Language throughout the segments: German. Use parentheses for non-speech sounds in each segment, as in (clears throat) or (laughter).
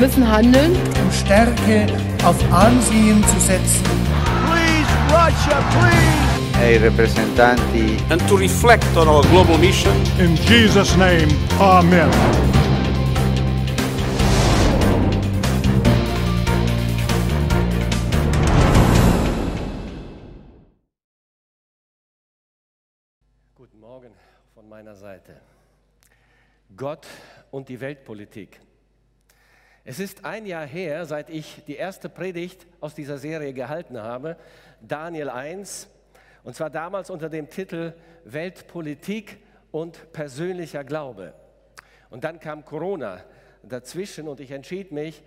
müssen handeln, um Stärke auf Ansehen zu setzen. Please, Russia, please! ai rappresentanti and to reflect on our global mission. In Jesus' name, Amen. Guten Morgen von meiner Seite. Gott und die Weltpolitik. Es ist ein Jahr her, seit ich die erste Predigt aus dieser Serie gehalten habe, Daniel 1, und zwar damals unter dem Titel Weltpolitik und persönlicher Glaube. Und dann kam Corona dazwischen und ich entschied mich,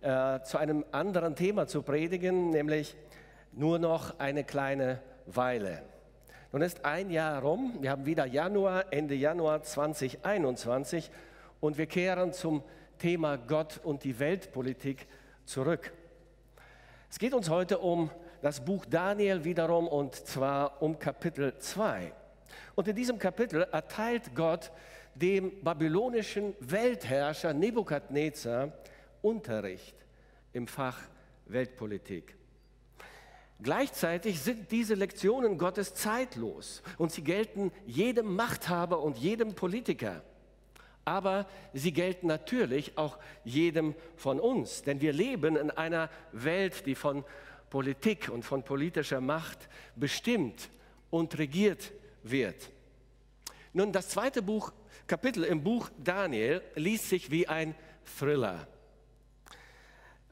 äh, zu einem anderen Thema zu predigen, nämlich nur noch eine kleine Weile. Nun ist ein Jahr rum, wir haben wieder Januar, Ende Januar 2021 und wir kehren zum Thema Gott und die Weltpolitik zurück. Es geht uns heute um das Buch Daniel wiederum und zwar um Kapitel 2. Und in diesem Kapitel erteilt Gott dem babylonischen Weltherrscher Nebukadnezar Unterricht im Fach Weltpolitik. Gleichzeitig sind diese Lektionen Gottes zeitlos und sie gelten jedem Machthaber und jedem Politiker. Aber sie gelten natürlich auch jedem von uns, denn wir leben in einer Welt, die von Politik und von politischer Macht bestimmt und regiert wird. Nun, das zweite Buch, Kapitel im Buch Daniel liest sich wie ein Thriller.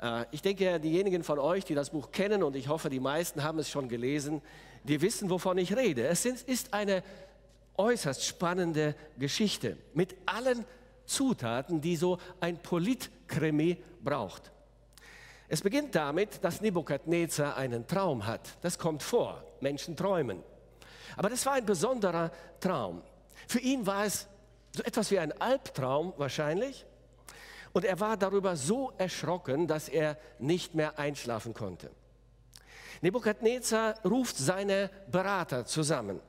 Äh, ich denke, diejenigen von euch, die das Buch kennen, und ich hoffe, die meisten haben es schon gelesen, die wissen, wovon ich rede. Es ist eine äußerst spannende Geschichte mit allen Zutaten, die so ein Politkrimi braucht. Es beginnt damit, dass Nebukadnezar einen Traum hat. Das kommt vor. Menschen träumen. Aber das war ein besonderer Traum. Für ihn war es so etwas wie ein Albtraum wahrscheinlich. Und er war darüber so erschrocken, dass er nicht mehr einschlafen konnte. Nebukadnezar ruft seine Berater zusammen.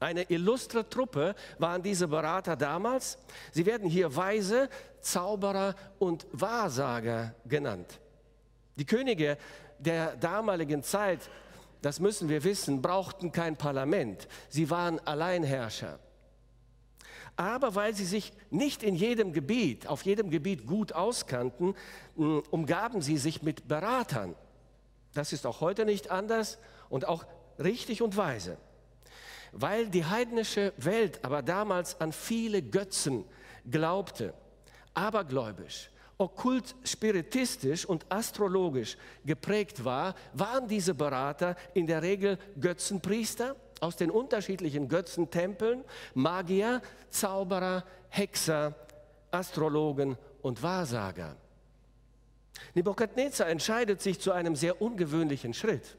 Eine illustre Truppe waren diese Berater damals. Sie werden hier Weise, Zauberer und Wahrsager genannt. Die Könige der damaligen Zeit, das müssen wir wissen, brauchten kein Parlament. Sie waren Alleinherrscher aber weil sie sich nicht in jedem Gebiet, auf jedem Gebiet gut auskannten, umgaben sie sich mit Beratern. Das ist auch heute nicht anders und auch richtig und weise. Weil die heidnische Welt aber damals an viele Götzen glaubte, abergläubisch, okkult spiritistisch und astrologisch geprägt war, waren diese Berater in der Regel Götzenpriester aus den unterschiedlichen Götzentempeln, Magier, Zauberer, Hexer, Astrologen und Wahrsager. Nebukadnezar entscheidet sich zu einem sehr ungewöhnlichen Schritt.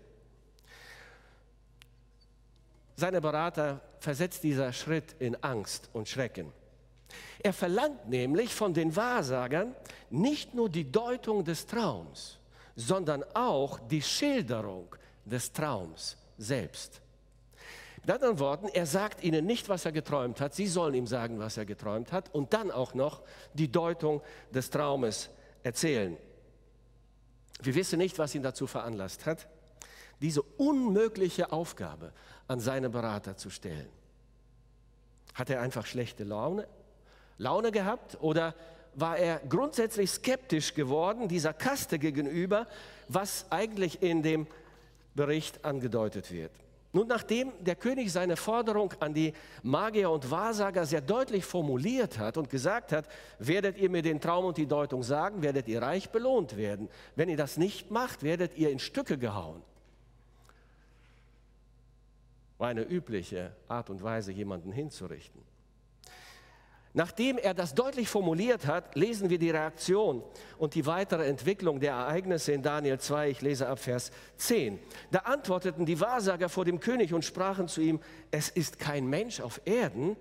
Seine Berater versetzt dieser Schritt in Angst und Schrecken. Er verlangt nämlich von den Wahrsagern nicht nur die Deutung des Traums, sondern auch die Schilderung des Traums selbst. Mit anderen Worten, er sagt ihnen nicht, was er geträumt hat, sie sollen ihm sagen, was er geträumt hat und dann auch noch die Deutung des Traumes erzählen. Wir wissen nicht, was ihn dazu veranlasst hat, diese unmögliche Aufgabe an seine Berater zu stellen. Hat er einfach schlechte Laune, Laune gehabt oder war er grundsätzlich skeptisch geworden dieser Kaste gegenüber, was eigentlich in dem Bericht angedeutet wird? Nun, nachdem der König seine Forderung an die Magier und Wahrsager sehr deutlich formuliert hat und gesagt hat, werdet ihr mir den Traum und die Deutung sagen, werdet ihr reich belohnt werden. Wenn ihr das nicht macht, werdet ihr in Stücke gehauen. War eine übliche Art und Weise, jemanden hinzurichten. Nachdem er das deutlich formuliert hat, lesen wir die Reaktion und die weitere Entwicklung der Ereignisse in Daniel 2. Ich lese ab Vers 10. Da antworteten die Wahrsager vor dem König und sprachen zu ihm, es ist kein Mensch auf Erden,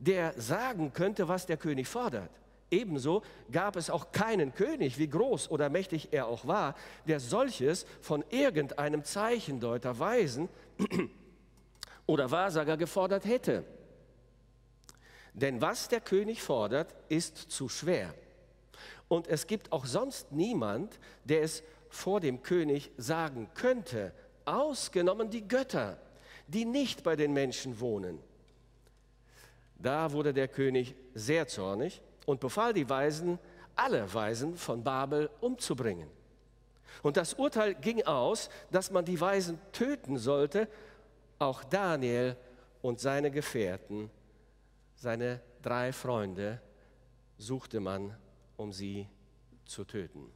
der sagen könnte, was der König fordert. Ebenso gab es auch keinen König, wie groß oder mächtig er auch war, der solches von irgendeinem Zeichendeuter, Weisen oder Wahrsager gefordert hätte. Denn was der König fordert, ist zu schwer. Und es gibt auch sonst niemand, der es vor dem König sagen könnte, ausgenommen die Götter, die nicht bei den Menschen wohnen. Da wurde der König sehr zornig und befahl die Weisen, alle Weisen von Babel umzubringen. Und das Urteil ging aus, dass man die Weisen töten sollte, auch Daniel und seine Gefährten, seine drei Freunde, suchte man, um sie zu töten.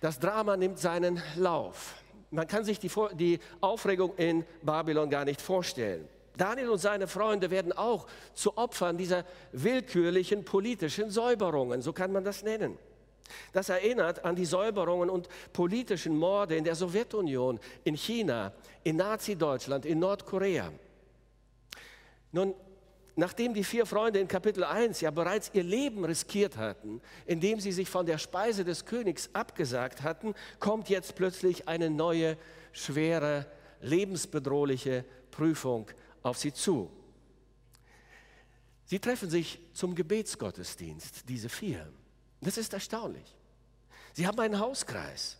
Das Drama nimmt seinen Lauf. Man kann sich die, die Aufregung in Babylon gar nicht vorstellen. Daniel und seine Freunde werden auch zu Opfern dieser willkürlichen politischen Säuberungen, so kann man das nennen. Das erinnert an die Säuberungen und politischen Morde in der Sowjetunion, in China, in Nazi-Deutschland, in Nordkorea. Nun, nachdem die vier Freunde in Kapitel 1 ja bereits ihr Leben riskiert hatten, indem sie sich von der Speise des Königs abgesagt hatten, kommt jetzt plötzlich eine neue, schwere, lebensbedrohliche Prüfung auf sie zu. Sie treffen sich zum Gebetsgottesdienst, diese vier. Das ist erstaunlich. Sie haben einen Hauskreis.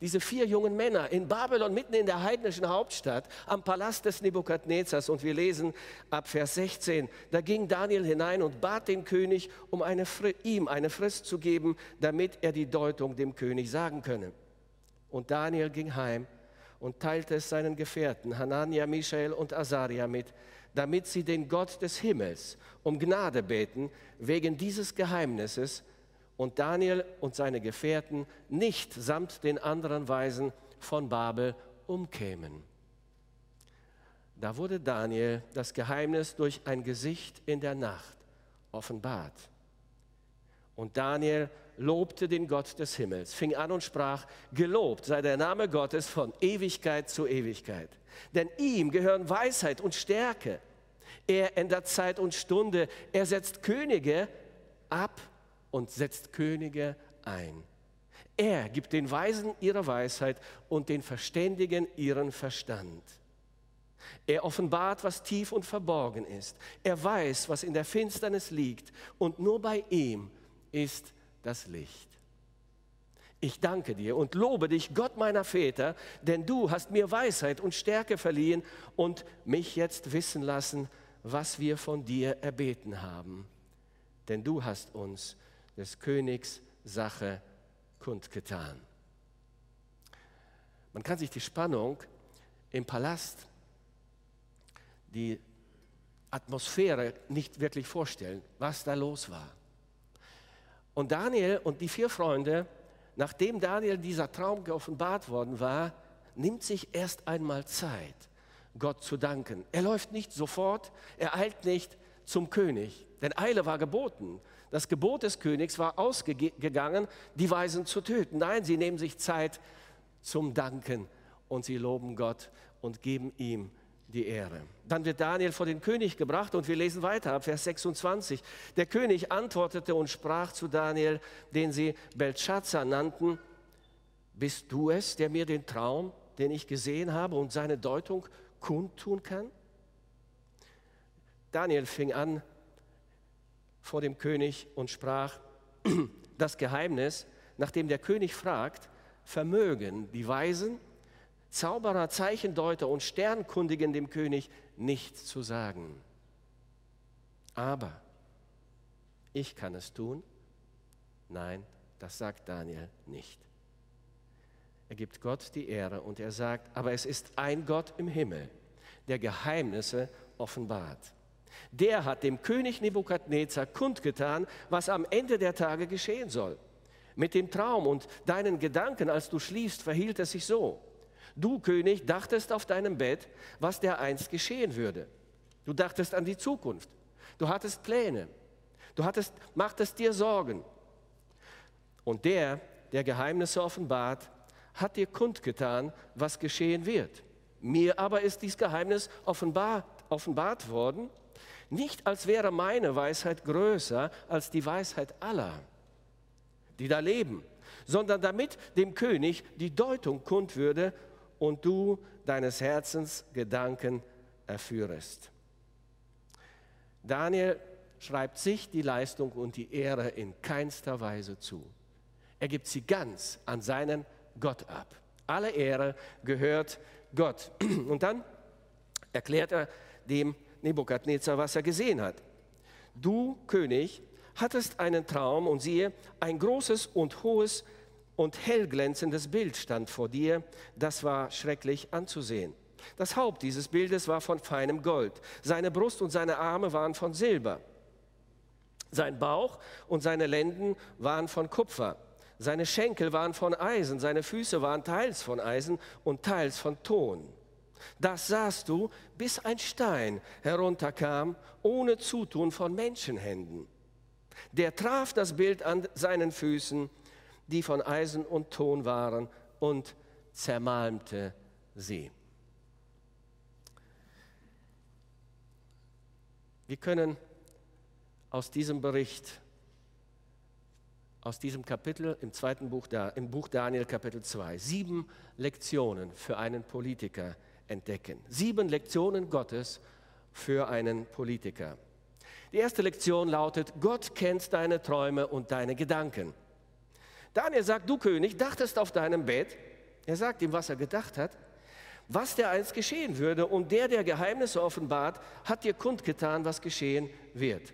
Diese vier jungen Männer in Babylon, mitten in der heidnischen Hauptstadt, am Palast des Nebukadnezars. Und wir lesen ab Vers 16, da ging Daniel hinein und bat den König, um eine, ihm eine Frist zu geben, damit er die Deutung dem König sagen könne. Und Daniel ging heim und teilte es seinen Gefährten, Hanania, Michael und Asaria mit, damit sie den Gott des Himmels um Gnade beten wegen dieses Geheimnisses, und Daniel und seine Gefährten nicht samt den anderen Weisen von Babel umkämen. Da wurde Daniel das Geheimnis durch ein Gesicht in der Nacht offenbart. Und Daniel lobte den Gott des Himmels, fing an und sprach, gelobt sei der Name Gottes von Ewigkeit zu Ewigkeit. Denn ihm gehören Weisheit und Stärke. Er ändert Zeit und Stunde, er setzt Könige ab und setzt Könige ein. Er gibt den Weisen ihre Weisheit und den Verständigen ihren Verstand. Er offenbart, was tief und verborgen ist. Er weiß, was in der Finsternis liegt. Und nur bei ihm ist das Licht. Ich danke dir und lobe dich, Gott meiner Väter, denn du hast mir Weisheit und Stärke verliehen und mich jetzt wissen lassen, was wir von dir erbeten haben. Denn du hast uns des Königs Sache kundgetan. Man kann sich die Spannung im Palast, die Atmosphäre nicht wirklich vorstellen, was da los war. Und Daniel und die vier Freunde, nachdem Daniel dieser Traum geoffenbart worden war, nimmt sich erst einmal Zeit, Gott zu danken. Er läuft nicht sofort, er eilt nicht zum König, denn Eile war geboten. Das Gebot des Königs war ausgegangen, die Weisen zu töten. Nein, sie nehmen sich Zeit zum Danken und sie loben Gott und geben ihm die Ehre. Dann wird Daniel vor den König gebracht und wir lesen weiter ab Vers 26. Der König antwortete und sprach zu Daniel, den sie Belshazzar nannten, bist du es, der mir den Traum, den ich gesehen habe und seine Deutung kundtun kann? Daniel fing an, vor dem König und sprach, (clears throat) das Geheimnis, nachdem der König fragt, vermögen die Weisen, Zauberer, Zeichendeuter und Sternkundigen dem König nichts zu sagen. Aber ich kann es tun? Nein, das sagt Daniel nicht. Er gibt Gott die Ehre und er sagt, aber es ist ein Gott im Himmel, der Geheimnisse offenbart der hat dem König Nebukadnezar kundgetan, was am Ende der Tage geschehen soll. Mit dem Traum und deinen Gedanken, als du schliefst, verhielt es sich so. Du, König, dachtest auf deinem Bett, was dereinst geschehen würde. Du dachtest an die Zukunft. Du hattest Pläne. Du hattest, machtest dir Sorgen. Und der, der Geheimnisse offenbart, hat dir kundgetan, was geschehen wird. Mir aber ist dies Geheimnis offenbart, offenbart worden, nicht als wäre meine Weisheit größer als die Weisheit aller, die da leben, sondern damit dem König die Deutung kund würde und du deines Herzens Gedanken erführest. Daniel schreibt sich die Leistung und die Ehre in keinster Weise zu. Er gibt sie ganz an seinen Gott ab. Alle Ehre gehört Gott. (clears throat) Und dann erklärt er dem Nebukadnezar, was er gesehen hat. Du, König, hattest einen Traum und siehe, ein großes und hohes und hellglänzendes Bild stand vor dir, das war schrecklich anzusehen. Das Haupt dieses Bildes war von feinem Gold, seine Brust und seine Arme waren von Silber, sein Bauch und seine Lenden waren von Kupfer, seine Schenkel waren von Eisen, seine Füße waren teils von Eisen und teils von Ton. Das sahst du, bis ein Stein herunterkam, ohne Zutun von Menschenhänden. Der traf das Bild an seinen Füßen, die von Eisen und Ton waren, und zermalmte sie. Wir können aus diesem Bericht, aus diesem Kapitel im zweiten Buch, im Buch Daniel Kapitel 2, sieben Lektionen für einen Politiker entdecken. Sieben Lektionen Gottes für einen Politiker. Die erste Lektion lautet, Gott kennt deine Träume und deine Gedanken. Daniel sagt, du König, dachtest auf deinem Bett, er sagt ihm, was er gedacht hat, was der einst geschehen würde und der, der Geheimnisse offenbart, hat dir kundgetan, was geschehen wird.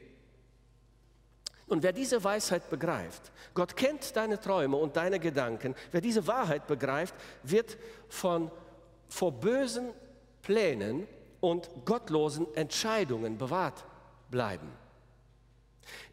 Und wer diese Weisheit begreift, Gott kennt deine Träume und deine Gedanken, wer diese Wahrheit begreift, wird von, vor bösen Plänen und gottlosen Entscheidungen bewahrt bleiben.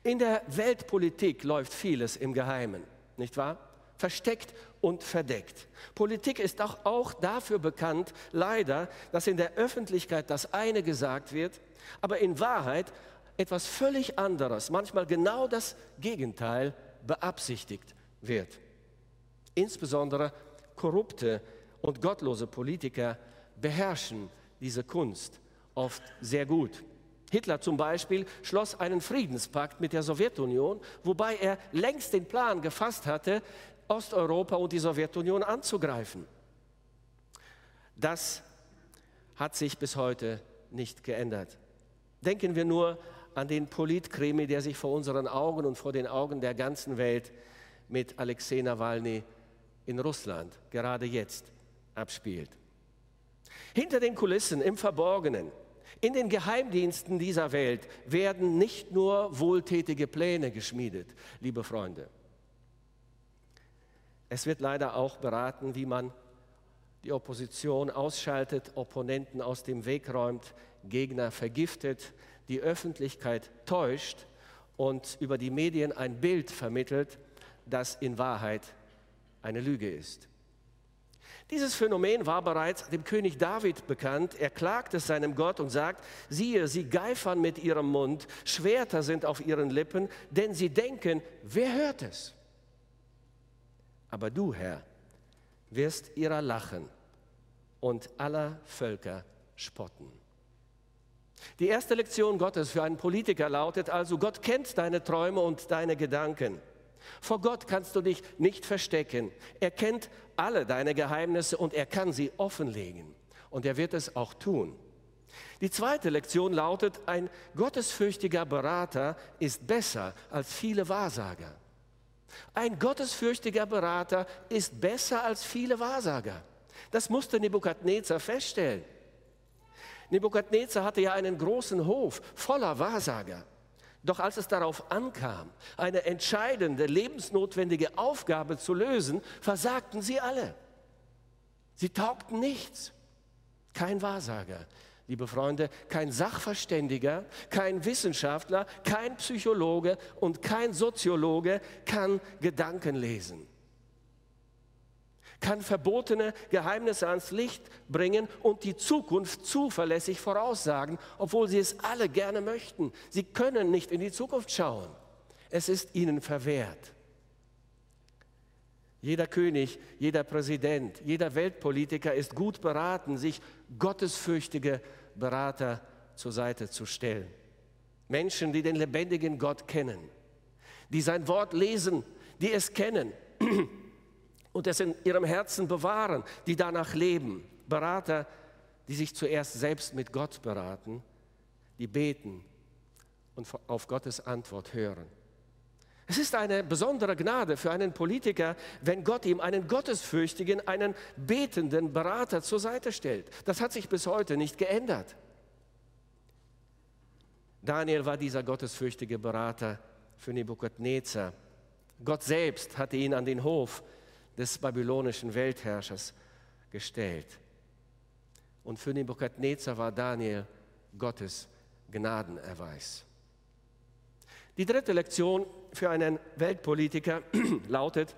In der Weltpolitik läuft vieles im Geheimen, nicht wahr? Versteckt und verdeckt. Politik ist auch, auch dafür bekannt, leider, dass in der Öffentlichkeit das eine gesagt wird, aber in Wahrheit etwas völlig anderes, manchmal genau das Gegenteil beabsichtigt wird. Insbesondere korrupte und gottlose Politiker beherrschen diese Kunst oft sehr gut. Hitler zum Beispiel schloss einen Friedenspakt mit der Sowjetunion, wobei er längst den Plan gefasst hatte, Osteuropa und die Sowjetunion anzugreifen. Das hat sich bis heute nicht geändert. Denken wir nur an den Politkrimi, der sich vor unseren Augen und vor den Augen der ganzen Welt mit Alexei Nawalny in Russland gerade jetzt abspielt. Hinter den Kulissen, im Verborgenen, in den Geheimdiensten dieser Welt werden nicht nur wohltätige Pläne geschmiedet, liebe Freunde. Es wird leider auch beraten, wie man die Opposition ausschaltet, Opponenten aus dem Weg räumt, Gegner vergiftet, die Öffentlichkeit täuscht und über die Medien ein Bild vermittelt, das in Wahrheit eine Lüge ist. Dieses Phänomen war bereits dem König David bekannt. Er klagt es seinem Gott und sagt, siehe, sie geifern mit ihrem Mund, Schwerter sind auf ihren Lippen, denn sie denken, wer hört es? Aber du, Herr, wirst ihrer lachen und aller Völker spotten. Die erste Lektion Gottes für einen Politiker lautet also, Gott kennt deine Träume und deine Gedanken. Vor Gott kannst du dich nicht verstecken. Er kennt alle deine Geheimnisse und er kann sie offenlegen. Und er wird es auch tun. Die zweite Lektion lautet, ein gottesfürchtiger Berater ist besser als viele Wahrsager. Ein gottesfürchtiger Berater ist besser als viele Wahrsager. Das musste Nebukadnezar feststellen. Nebukadnezar hatte ja einen großen Hof voller Wahrsager. Doch als es darauf ankam, eine entscheidende, lebensnotwendige Aufgabe zu lösen, versagten sie alle. Sie taugten nichts. Kein Wahrsager, liebe Freunde, kein Sachverständiger, kein Wissenschaftler, kein Psychologe und kein Soziologe kann Gedanken lesen kann verbotene Geheimnisse ans Licht bringen und die Zukunft zuverlässig voraussagen, obwohl sie es alle gerne möchten. Sie können nicht in die Zukunft schauen. Es ist ihnen verwehrt. Jeder König, jeder Präsident, jeder Weltpolitiker ist gut beraten, sich gottesfürchtige Berater zur Seite zu stellen. Menschen, die den lebendigen Gott kennen, die sein Wort lesen, die es kennen (clears throat) und es in ihrem Herzen bewahren, die danach leben. Berater, die sich zuerst selbst mit Gott beraten, die beten und auf Gottes Antwort hören. Es ist eine besondere Gnade für einen Politiker, wenn Gott ihm einen gottesfürchtigen, einen betenden Berater zur Seite stellt. Das hat sich bis heute nicht geändert. Daniel war dieser gottesfürchtige Berater für Nebukadnezar. Gott selbst hatte ihn an den Hof des babylonischen Weltherrschers gestellt. Und für Nebukadnezar war Daniel Gottes Gnadenerweis. Die dritte Lektion für einen Weltpolitiker (clears throat) lautet,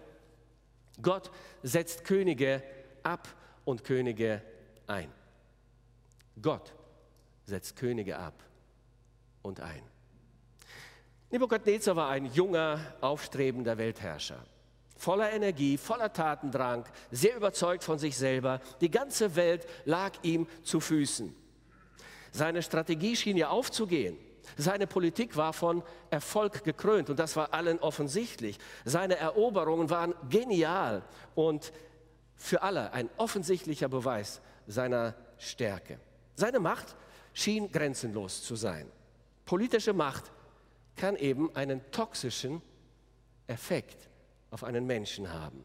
Gott setzt Könige ab und Könige ein. Gott setzt Könige ab und ein. Nebukadnezar war ein junger, aufstrebender Weltherrscher. Voller Energie, voller Tatendrang, sehr überzeugt von sich selber. Die ganze Welt lag ihm zu Füßen. Seine Strategie schien ja aufzugehen. Seine Politik war von Erfolg gekrönt und das war allen offensichtlich. Seine Eroberungen waren genial und für alle ein offensichtlicher Beweis seiner Stärke. Seine Macht schien grenzenlos zu sein. Politische Macht kann eben einen toxischen Effekt auf einen Menschen haben.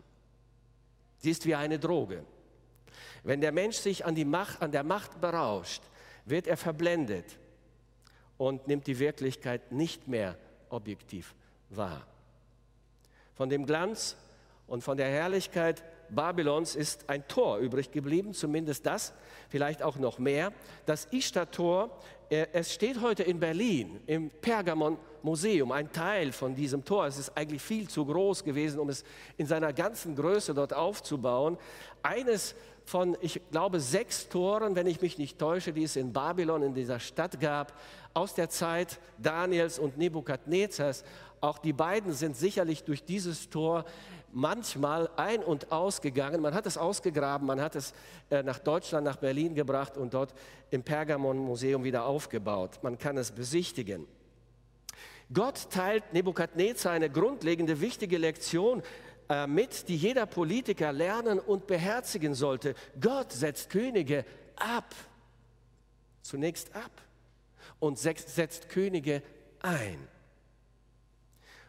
Sie ist wie eine Droge. Wenn der Mensch sich an, die Macht, an der Macht berauscht, wird er verblendet und nimmt die Wirklichkeit nicht mehr objektiv wahr. Von dem Glanz und von der Herrlichkeit Babylons ist ein Tor übrig geblieben, zumindest das, vielleicht auch noch mehr. Das Ishtar-Tor, äh, es steht heute in Berlin im Pergamon-Museum, ein Teil von diesem Tor. Es ist eigentlich viel zu groß gewesen, um es in seiner ganzen Größe dort aufzubauen. Eines von, ich glaube, sechs Toren, wenn ich mich nicht täusche, die es in Babylon, in dieser Stadt gab, aus der Zeit Daniels und Nebukadnezars. Auch die beiden sind sicherlich durch dieses Tor manchmal ein- und ausgegangen. Man hat es ausgegraben, man hat es äh, nach Deutschland, nach Berlin gebracht und dort im Pergamon-Museum wieder aufgebaut. Man kann es besichtigen. Gott teilt Nebukadnezar eine grundlegende, wichtige Lektion äh, mit, die jeder Politiker lernen und beherzigen sollte. Gott setzt Könige ab. Zunächst ab und setzt Könige ein.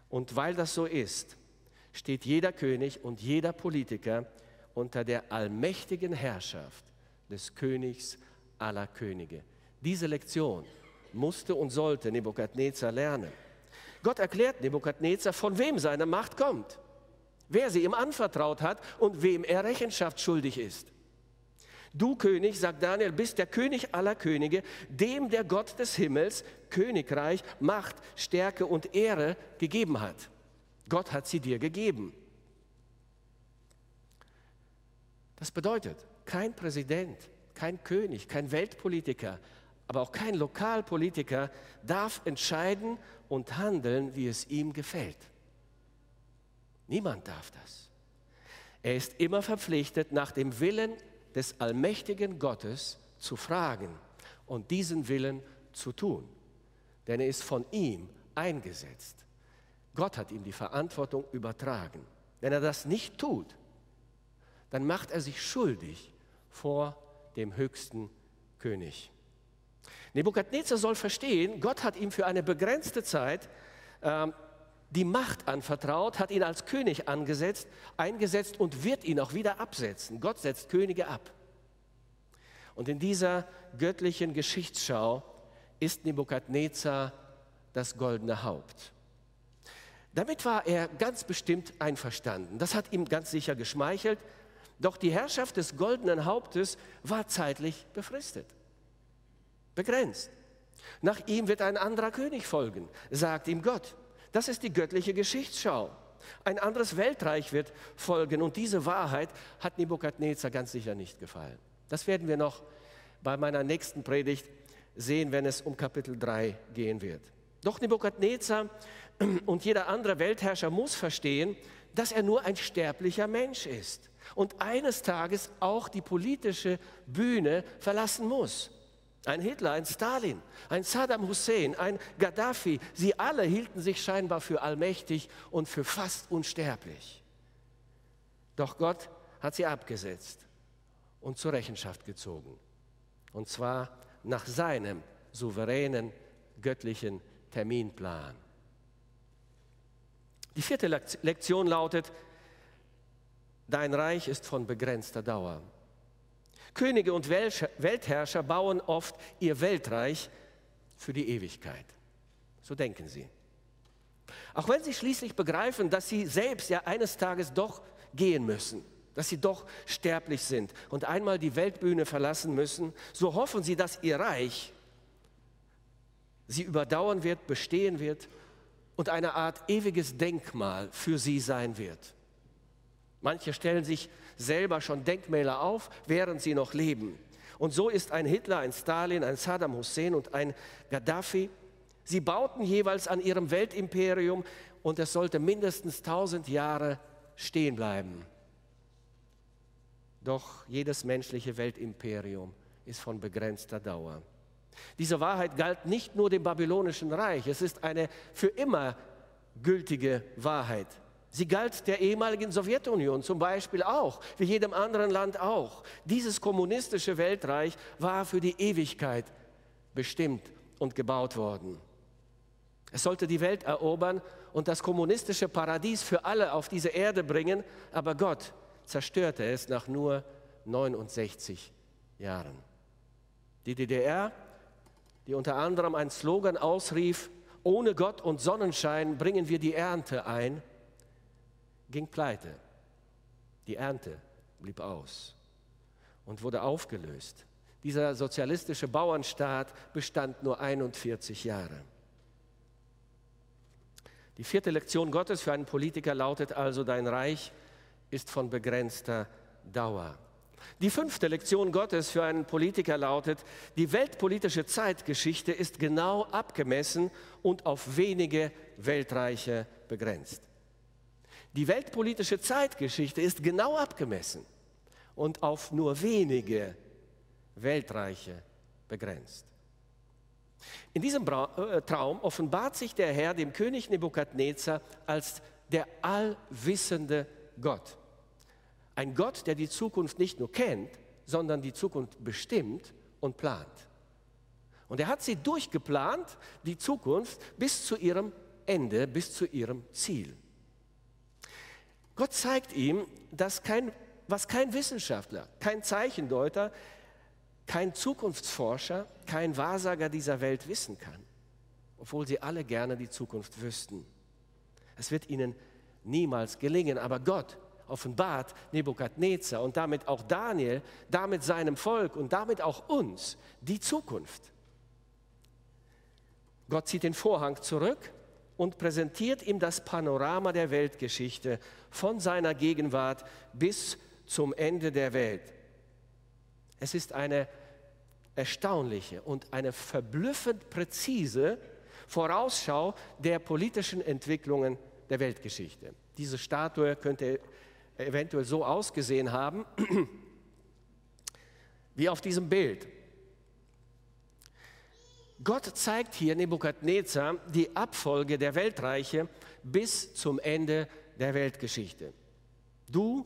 Und weil das so ist, steht jeder König und jeder Politiker unter der allmächtigen Herrschaft des Königs aller Könige. Diese Lektion musste und sollte Nebukadnezar lernen. Gott erklärt Nebukadnezar, von wem seine Macht kommt, wer sie ihm anvertraut hat und wem er Rechenschaft schuldig ist. Du König, sagt Daniel, bist der König aller Könige, dem der Gott des Himmels Königreich, Macht, Stärke und Ehre gegeben hat. Gott hat sie dir gegeben. Das bedeutet, kein Präsident, kein König, kein Weltpolitiker, aber auch kein Lokalpolitiker darf entscheiden und handeln, wie es ihm gefällt. Niemand darf das. Er ist immer verpflichtet, nach dem Willen des allmächtigen Gottes zu fragen und diesen Willen zu tun. Denn er ist von ihm eingesetzt. Gott hat ihm die Verantwortung übertragen. Wenn er das nicht tut, dann macht er sich schuldig vor dem höchsten König. Nebukadnezar soll verstehen, Gott hat ihm für eine begrenzte Zeit äh, die Macht anvertraut, hat ihn als König angesetzt, eingesetzt und wird ihn auch wieder absetzen. Gott setzt Könige ab. Und in dieser göttlichen Geschichtsschau ist Nebukadnezar das goldene Haupt. Damit war er ganz bestimmt einverstanden. Das hat ihm ganz sicher geschmeichelt. Doch die Herrschaft des goldenen Hauptes war zeitlich befristet, begrenzt. Nach ihm wird ein anderer König folgen, sagt ihm Gott. Das ist die göttliche Geschichtsschau. Ein anderes Weltreich wird folgen und diese Wahrheit hat Nebukadnezar ganz sicher nicht gefallen. Das werden wir noch bei meiner nächsten Predigt sehen, wenn es um Kapitel 3 gehen wird. Doch Nebukadnezar und jeder andere Weltherrscher muss verstehen, dass er nur ein sterblicher Mensch ist und eines Tages auch die politische Bühne verlassen muss. Ein Hitler, ein Stalin, ein Saddam Hussein, ein Gaddafi, sie alle hielten sich scheinbar für allmächtig und für fast unsterblich. Doch Gott hat sie abgesetzt und zur Rechenschaft gezogen. Und zwar nach seinem souveränen göttlichen Terminplan. Die vierte Lekt- Lektion lautet, dein Reich ist von begrenzter Dauer. Könige und Weltherrscher bauen oft ihr Weltreich für die Ewigkeit. So denken sie. Auch wenn sie schließlich begreifen, dass sie selbst ja eines Tages doch gehen müssen, dass sie doch sterblich sind und einmal die Weltbühne verlassen müssen, so hoffen sie, dass ihr Reich sie überdauern wird, bestehen wird und eine Art ewiges Denkmal für sie sein wird. Manche stellen sich selber schon Denkmäler auf, während sie noch leben. Und so ist ein Hitler, ein Stalin, ein Saddam Hussein und ein Gaddafi. Sie bauten jeweils an ihrem Weltimperium und es sollte mindestens 1000 Jahre stehen bleiben. Doch jedes menschliche Weltimperium ist von begrenzter Dauer. Diese Wahrheit galt nicht nur dem babylonischen Reich, es ist eine für immer gültige Wahrheit. Sie galt der ehemaligen Sowjetunion zum Beispiel auch, wie jedem anderen Land auch. Dieses kommunistische Weltreich war für die Ewigkeit bestimmt und gebaut worden. Es sollte die Welt erobern und das kommunistische Paradies für alle auf diese Erde bringen, aber Gott zerstörte es nach nur 69 Jahren. Die DDR, die unter anderem einen Slogan ausrief, ohne Gott und Sonnenschein bringen wir die Ernte ein, ging pleite. Die Ernte blieb aus und wurde aufgelöst. Dieser sozialistische Bauernstaat bestand nur 41 Jahre. Die vierte Lektion Gottes für einen Politiker lautet also, dein Reich ist von begrenzter Dauer. Die fünfte Lektion Gottes für einen Politiker lautet, die weltpolitische Zeitgeschichte ist genau abgemessen und auf wenige Weltreiche begrenzt. Die weltpolitische Zeitgeschichte ist genau abgemessen und auf nur wenige Weltreiche begrenzt. In diesem äh, Traum offenbart sich der Herr dem König Nebukadnezar als der allwissende Gott. Ein Gott, der die Zukunft nicht nur kennt, sondern die Zukunft bestimmt und plant. Und er hat sie durchgeplant, die Zukunft, bis zu ihrem Ende, bis zu ihrem Ziel. Gott zeigt ihm, dass kein, was kein Wissenschaftler, kein Zeichendeuter, kein Zukunftsforscher, kein Wahrsager dieser Welt wissen kann, obwohl sie alle gerne die Zukunft wüssten. Es wird ihnen niemals gelingen, aber Gott offenbart Nebukadnezar und damit auch Daniel, damit seinem Volk und damit auch uns die Zukunft. Gott zieht den Vorhang zurück und präsentiert ihm das Panorama der Weltgeschichte von seiner Gegenwart bis zum Ende der Welt. Es ist eine erstaunliche und eine verblüffend präzise Vorausschau der politischen Entwicklungen der Weltgeschichte. Diese Statue könnte eventuell so ausgesehen haben, (clears throat) wie auf diesem Bild. Gott zeigt hier Nebukadnezar die Abfolge der Weltreiche bis zum Ende der Weltgeschichte. Du,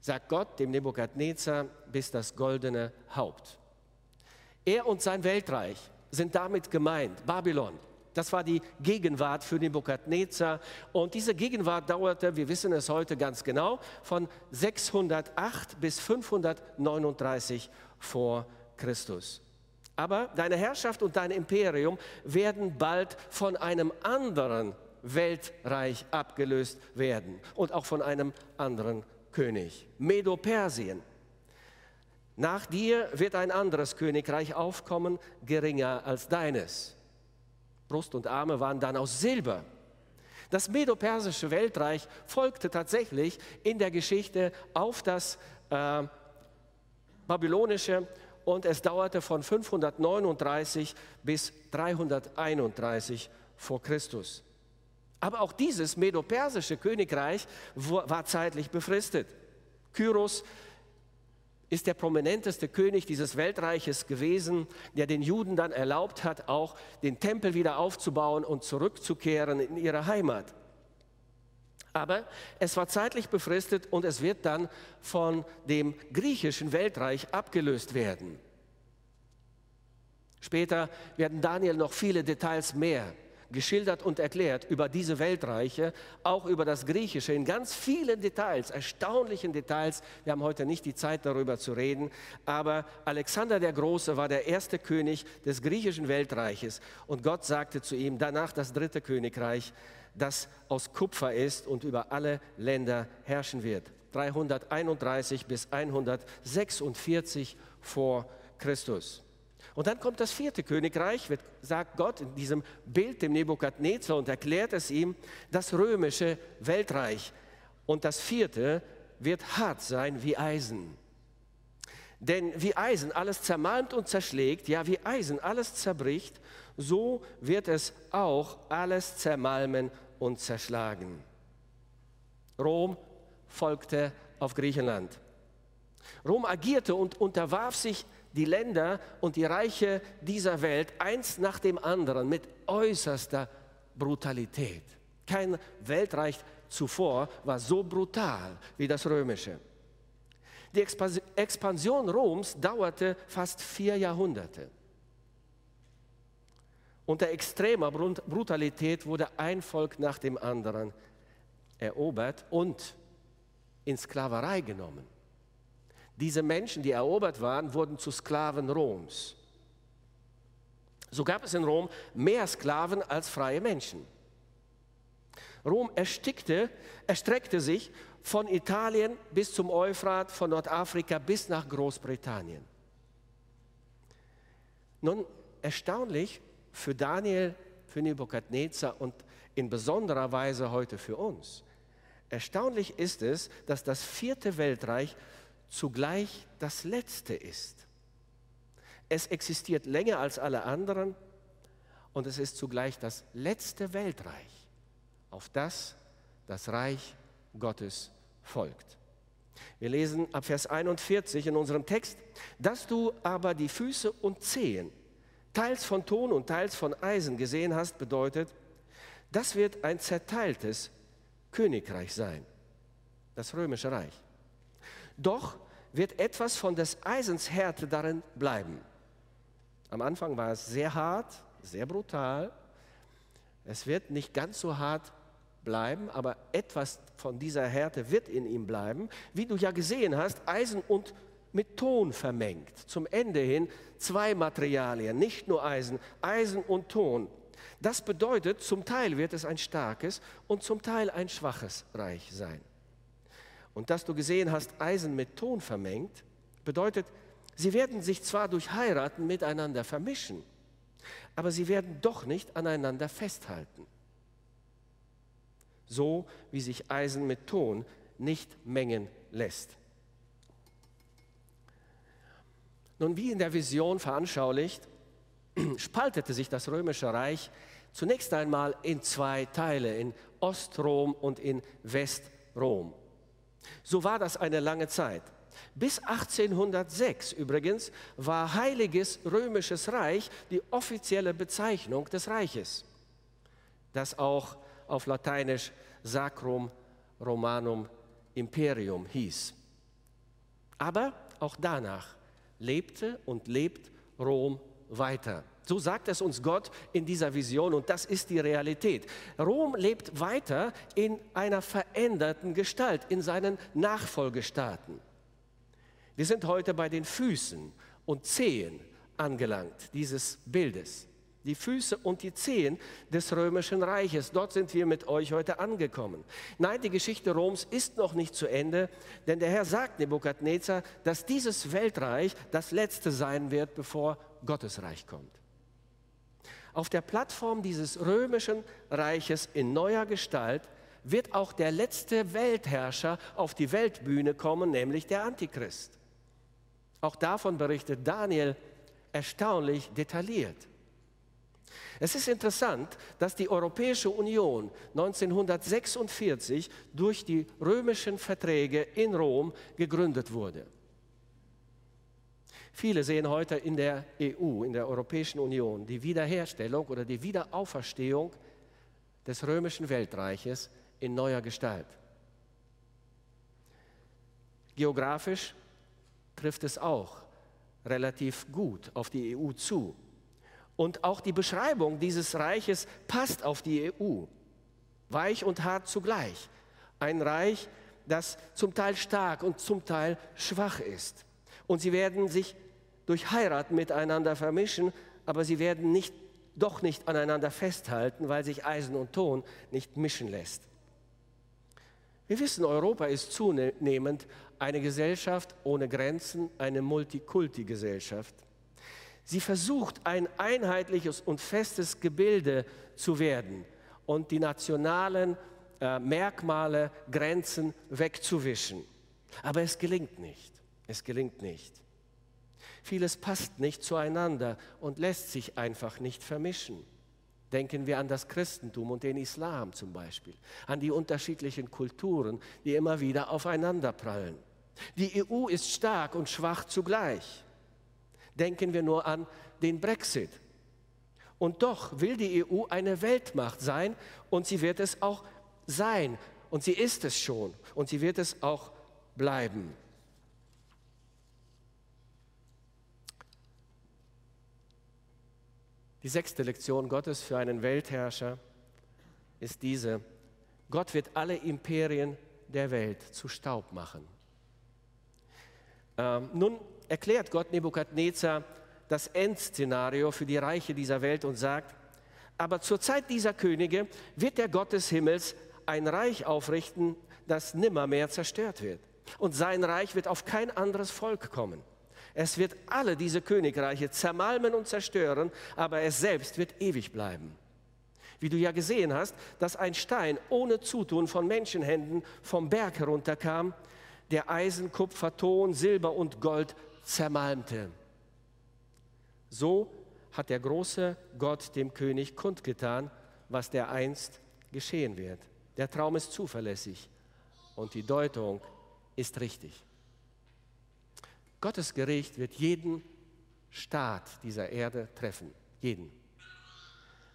sagt Gott dem Nebukadnezar, bist das goldene Haupt. Er und sein Weltreich sind damit gemeint, Babylon. Das war die Gegenwart für Nebukadnezar. Und diese Gegenwart dauerte, wir wissen es heute ganz genau, von 608 bis 539 vor Christus. Aber deine Herrschaft und dein Imperium werden bald von einem anderen Weltreich abgelöst werden und auch von einem anderen König, Medo-Persien. Nach dir wird ein anderes Königreich aufkommen, geringer als deines. Brust und Arme waren dann aus Silber. Das medo-persische Weltreich folgte tatsächlich in der Geschichte auf das äh, babylonische und es dauerte von 539 bis 331 vor Christus. Aber auch dieses medo-persische Königreich war zeitlich befristet. Kyros ist der prominenteste König dieses Weltreiches gewesen, der den Juden dann erlaubt hat, auch den Tempel wieder aufzubauen und zurückzukehren in ihre Heimat. Aber es war zeitlich befristet und es wird dann von dem griechischen Weltreich abgelöst werden. Später werden Daniel noch viele Details mehr geschildert und erklärt über diese Weltreiche, auch über das Griechische in ganz vielen Details, erstaunlichen Details. Wir haben heute nicht die Zeit darüber zu reden, aber Alexander der Große war der erste König des griechischen Weltreiches und Gott sagte zu ihm danach das dritte Königreich, das aus Kupfer ist und über alle Länder herrschen wird. 331 bis 146 vor Christus. Und dann kommt das vierte Königreich, wird, sagt Gott in diesem Bild dem Nebukadnezar und erklärt es ihm, das römische Weltreich. Und das vierte wird hart sein wie Eisen. Denn wie Eisen alles zermalmt und zerschlägt, ja wie Eisen alles zerbricht, so wird es auch alles zermalmen und zerschlagen. Rom folgte auf Griechenland. Rom agierte und unterwarf sich die Länder und die Reiche dieser Welt eins nach dem anderen mit äußerster Brutalität. Kein Weltreich zuvor war so brutal wie das römische. Die Expansion Roms dauerte fast vier Jahrhunderte. Unter extremer Brutalität wurde ein Volk nach dem anderen erobert und in Sklaverei genommen. Diese Menschen, die erobert waren, wurden zu Sklaven Roms. So gab es in Rom mehr Sklaven als freie Menschen. Rom erstickte, erstreckte sich von Italien bis zum Euphrat, von Nordafrika bis nach Großbritannien. Nun, erstaunlich für Daniel, für Nebukadnezar und in besonderer Weise heute für uns. Erstaunlich ist es, dass das vierte Weltreich zugleich das letzte ist. Es existiert länger als alle anderen und es ist zugleich das letzte Weltreich, auf das das Reich Gottes folgt. Wir lesen ab Vers 41 in unserem Text, dass du aber die Füße und Zehen teils von Ton und teils von Eisen gesehen hast, bedeutet, das wird ein zerteiltes Königreich sein, das römische Reich. Doch wird etwas von des Eisens Härte darin bleiben. Am Anfang war es sehr hart, sehr brutal. Es wird nicht ganz so hart bleiben, aber etwas von dieser Härte wird in ihm bleiben. Wie du ja gesehen hast, Eisen und mit Ton vermengt. Zum Ende hin zwei Materialien, nicht nur Eisen, Eisen und Ton. Das bedeutet, zum Teil wird es ein starkes und zum Teil ein schwaches Reich sein. Und dass du gesehen hast, Eisen mit Ton vermengt, bedeutet, sie werden sich zwar durch Heiraten miteinander vermischen, aber sie werden doch nicht aneinander festhalten. So wie sich Eisen mit Ton nicht mengen lässt. Nun, wie in der Vision veranschaulicht, (clears throat) spaltete sich das römische Reich zunächst einmal in zwei Teile, in Ostrom und in Westrom. So war das eine lange Zeit. Bis 1806 übrigens war Heiliges Römisches Reich die offizielle Bezeichnung des Reiches, das auch auf Lateinisch Sacrum Romanum Imperium hieß. Aber auch danach lebte und lebt Rom weiter. So sagt es uns Gott in dieser Vision und das ist die Realität. Rom lebt weiter in einer veränderten Gestalt, in seinen Nachfolgestaaten. Wir sind heute bei den Füßen und Zehen angelangt dieses Bildes die Füße und die Zehen des römischen Reiches. Dort sind wir mit euch heute angekommen. Nein, die Geschichte Roms ist noch nicht zu Ende, denn der Herr sagt Nebukadnezar, dass dieses Weltreich das letzte sein wird, bevor Gottes Reich kommt. Auf der Plattform dieses römischen Reiches in neuer Gestalt wird auch der letzte Weltherrscher auf die Weltbühne kommen, nämlich der Antichrist. Auch davon berichtet Daniel erstaunlich detailliert. Es ist interessant, dass die Europäische Union 1946 durch die römischen Verträge in Rom gegründet wurde. Viele sehen heute in der EU, in der Europäischen Union, die Wiederherstellung oder die Wiederauferstehung des römischen Weltreiches in neuer Gestalt. Geografisch trifft es auch relativ gut auf die EU zu. Und auch die Beschreibung dieses Reiches passt auf die EU. Weich und hart zugleich. Ein Reich, das zum Teil stark und zum Teil schwach ist. Und sie werden sich durch Heiraten miteinander vermischen, aber sie werden nicht, doch nicht aneinander festhalten, weil sich Eisen und Ton nicht mischen lässt. Wir wissen, Europa ist zunehmend eine Gesellschaft ohne Grenzen, eine Multikulti-Gesellschaft. Sie versucht, ein einheitliches und festes Gebilde zu werden und die nationalen äh, Merkmale, Grenzen wegzuwischen. Aber es gelingt nicht. Es gelingt nicht. Vieles passt nicht zueinander und lässt sich einfach nicht vermischen. Denken wir an das Christentum und den Islam zum Beispiel, an die unterschiedlichen Kulturen, die immer wieder aufeinanderprallen. Die EU ist stark und schwach zugleich. Denken wir nur an den Brexit. Und doch will die EU eine Weltmacht sein und sie wird es auch sein. Und sie ist es schon und sie wird es auch bleiben. Die sechste Lektion Gottes für einen Weltherrscher ist diese. Gott wird alle Imperien der Welt zu Staub machen. Ähm, nun erklärt Gott Nebukadnezar das Endszenario für die Reiche dieser Welt und sagt, aber zur Zeit dieser Könige wird der Gott des Himmels ein Reich aufrichten, das nimmermehr zerstört wird. Und sein Reich wird auf kein anderes Volk kommen. Es wird alle diese Königreiche zermalmen und zerstören, aber es selbst wird ewig bleiben. Wie du ja gesehen hast, dass ein Stein ohne Zutun von Menschenhänden vom Berg herunterkam, der Eisen, Kupfer, Ton, Silber und Gold zermalmte. So hat der große Gott dem König kundgetan, was dereinst geschehen wird. Der Traum ist zuverlässig und die Deutung ist richtig. Gottes Gericht wird jeden Staat dieser Erde treffen. Jeden.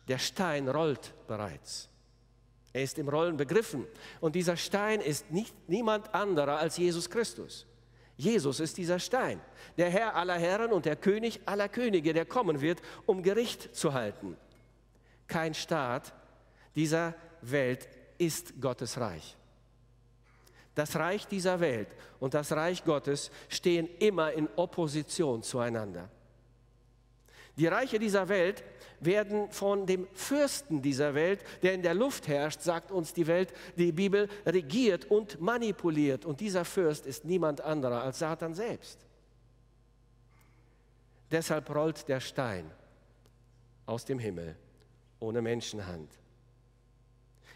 Der Stein rollt bereits. Er ist im Rollen begriffen. Und dieser Stein ist nicht, niemand anderer als Jesus Christus. Jesus ist dieser Stein, der Herr aller Herren und der König aller Könige, der kommen wird, um Gericht zu halten. Kein Staat dieser Welt ist Gottes Reich. Das Reich dieser Welt und das Reich Gottes stehen immer in Opposition zueinander. Die Reiche dieser Welt werden von dem Fürsten dieser Welt, der in der Luft herrscht, sagt uns die Welt, die Bibel, regiert und manipuliert. Und dieser Fürst ist niemand anderer als Satan selbst. Deshalb rollt der Stein aus dem Himmel ohne Menschenhand.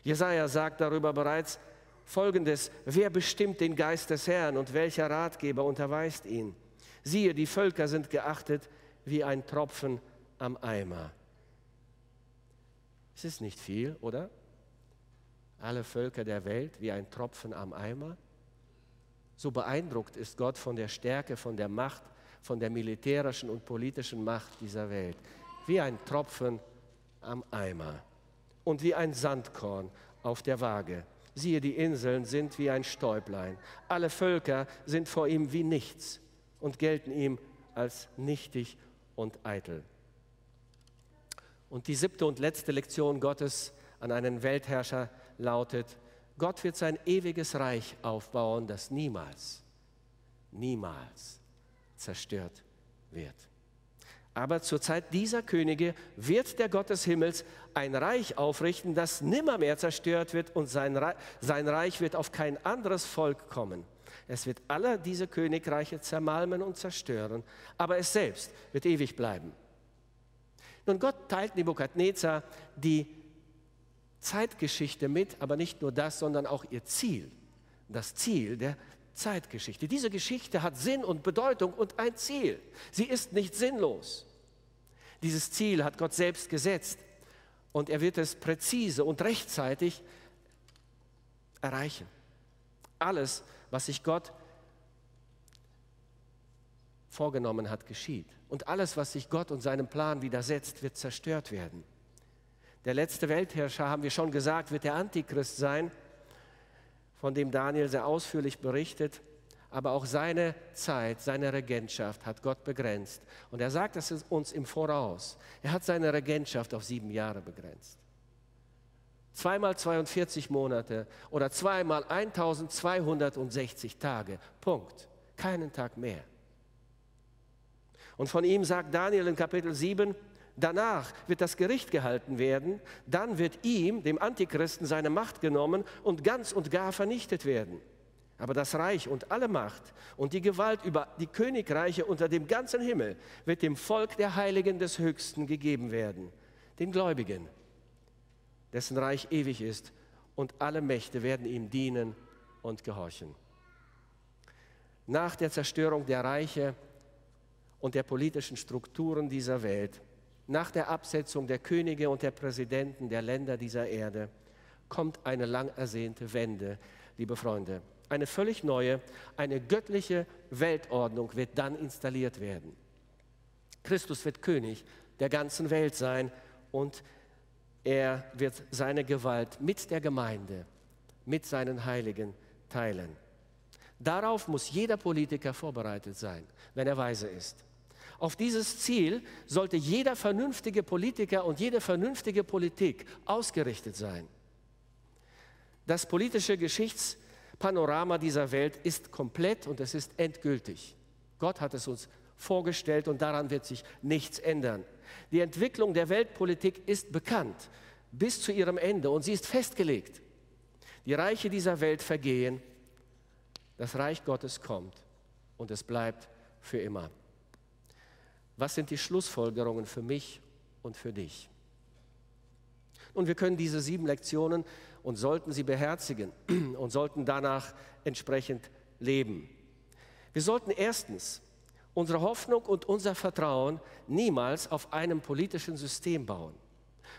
Jesaja sagt darüber bereits, folgendes: Wer bestimmt den Geist des Herrn und welcher Ratgeber unterweist ihn? Siehe, die Völker sind geachtet wie ein Tropfen am Eimer. Es ist nicht viel, oder? Alle Völker der Welt wie ein Tropfen am Eimer. So beeindruckt ist Gott von der Stärke, von der Macht, von der militärischen und politischen Macht dieser Welt. Wie ein Tropfen am Eimer und wie ein Sandkorn auf der Waage. Siehe, die Inseln sind wie ein Stäublein. Alle Völker sind vor ihm wie nichts und gelten ihm als nichtig und eitel. Und die siebte und letzte Lektion Gottes an einen Weltherrscher lautet, Gott wird sein ewiges Reich aufbauen, das niemals, niemals zerstört wird. Aber zur Zeit dieser Könige wird der Gott des Himmels ein Reich aufrichten, das nimmermehr zerstört wird und sein Reich, sein Reich wird auf kein anderes Volk kommen. Es wird alle diese Königreiche zermalmen und zerstören, aber es selbst wird ewig bleiben. Nun, Gott teilt Nebukadnezar die Zeitgeschichte mit, aber nicht nur das, sondern auch ihr Ziel. Das Ziel der Zeitgeschichte. Diese Geschichte hat Sinn und Bedeutung und ein Ziel. Sie ist nicht sinnlos. Dieses Ziel hat Gott selbst gesetzt und er wird es präzise und rechtzeitig erreichen. Alles, was sich Gott vorgenommen hat, geschieht. Und alles, was sich Gott und seinem Plan widersetzt, wird zerstört werden. Der letzte Weltherrscher, haben wir schon gesagt, wird der Antichrist sein, von dem Daniel sehr ausführlich berichtet. Aber auch seine Zeit, seine Regentschaft hat Gott begrenzt. Und er sagt das uns im Voraus. Er hat seine Regentschaft auf sieben Jahre begrenzt. Zweimal 42 Monate oder zweimal 1260 Tage. Punkt. Keinen Tag mehr. Und von ihm sagt Daniel in Kapitel 7, danach wird das Gericht gehalten werden, dann wird ihm, dem Antichristen, seine Macht genommen und ganz und gar vernichtet werden. Aber das Reich und alle Macht und die Gewalt über die Königreiche unter dem ganzen Himmel wird dem Volk der Heiligen des Höchsten gegeben werden, den Gläubigen, dessen Reich ewig ist und alle Mächte werden ihm dienen und gehorchen. Nach der Zerstörung der Reiche und der politischen Strukturen dieser Welt, nach der Absetzung der Könige und der Präsidenten der Länder dieser Erde, kommt eine lang ersehnte Wende, liebe Freunde. Eine völlig neue, eine göttliche Weltordnung wird dann installiert werden. Christus wird König der ganzen Welt sein und er wird seine Gewalt mit der Gemeinde, mit seinen Heiligen teilen. Darauf muss jeder Politiker vorbereitet sein, wenn er weise ist. Auf dieses Ziel sollte jeder vernünftige Politiker und jede vernünftige Politik ausgerichtet sein. Das politische Geschichts Panorama dieser Welt ist komplett und es ist endgültig. Gott hat es uns vorgestellt und daran wird sich nichts ändern. Die Entwicklung der Weltpolitik ist bekannt bis zu ihrem Ende und sie ist festgelegt. Die Reiche dieser Welt vergehen, das Reich Gottes kommt und es bleibt für immer. Was sind die Schlussfolgerungen für mich und für dich? Und wir können diese sieben Lektionen und sollten sie beherzigen (clears throat) und sollten danach entsprechend leben. Wir sollten erstens unsere Hoffnung und unser Vertrauen niemals auf einem politischen System bauen.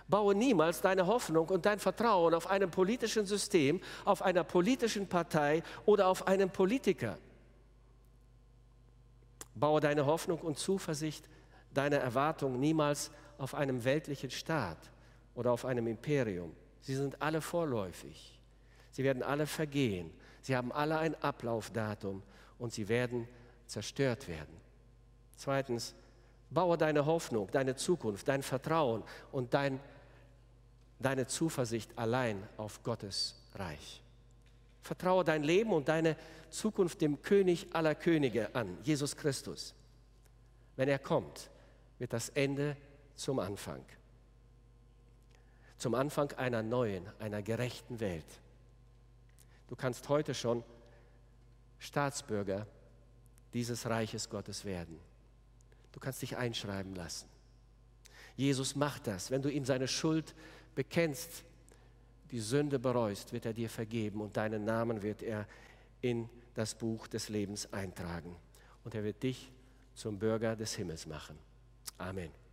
Baue niemals deine Hoffnung und dein Vertrauen auf einem politischen System, auf einer politischen Partei oder auf einen Politiker. Baue deine Hoffnung und Zuversicht, deine Erwartung niemals auf einem weltlichen Staat oder auf einem Imperium. Sie sind alle vorläufig. Sie werden alle vergehen. Sie haben alle ein Ablaufdatum und sie werden zerstört werden. Zweitens, baue deine Hoffnung, deine Zukunft, dein Vertrauen und dein, deine Zuversicht allein auf Gottes Reich. Vertraue dein Leben und deine Zukunft dem König aller Könige an, Jesus Christus. Wenn er kommt, wird das Ende zum Anfang zum Anfang einer neuen, einer gerechten Welt. Du kannst heute schon Staatsbürger dieses Reiches Gottes werden. Du kannst dich einschreiben lassen. Jesus macht das. Wenn du ihm seine Schuld bekennst, die Sünde bereust, wird er dir vergeben und deinen Namen wird er in das Buch des Lebens eintragen. Und er wird dich zum Bürger des Himmels machen. Amen.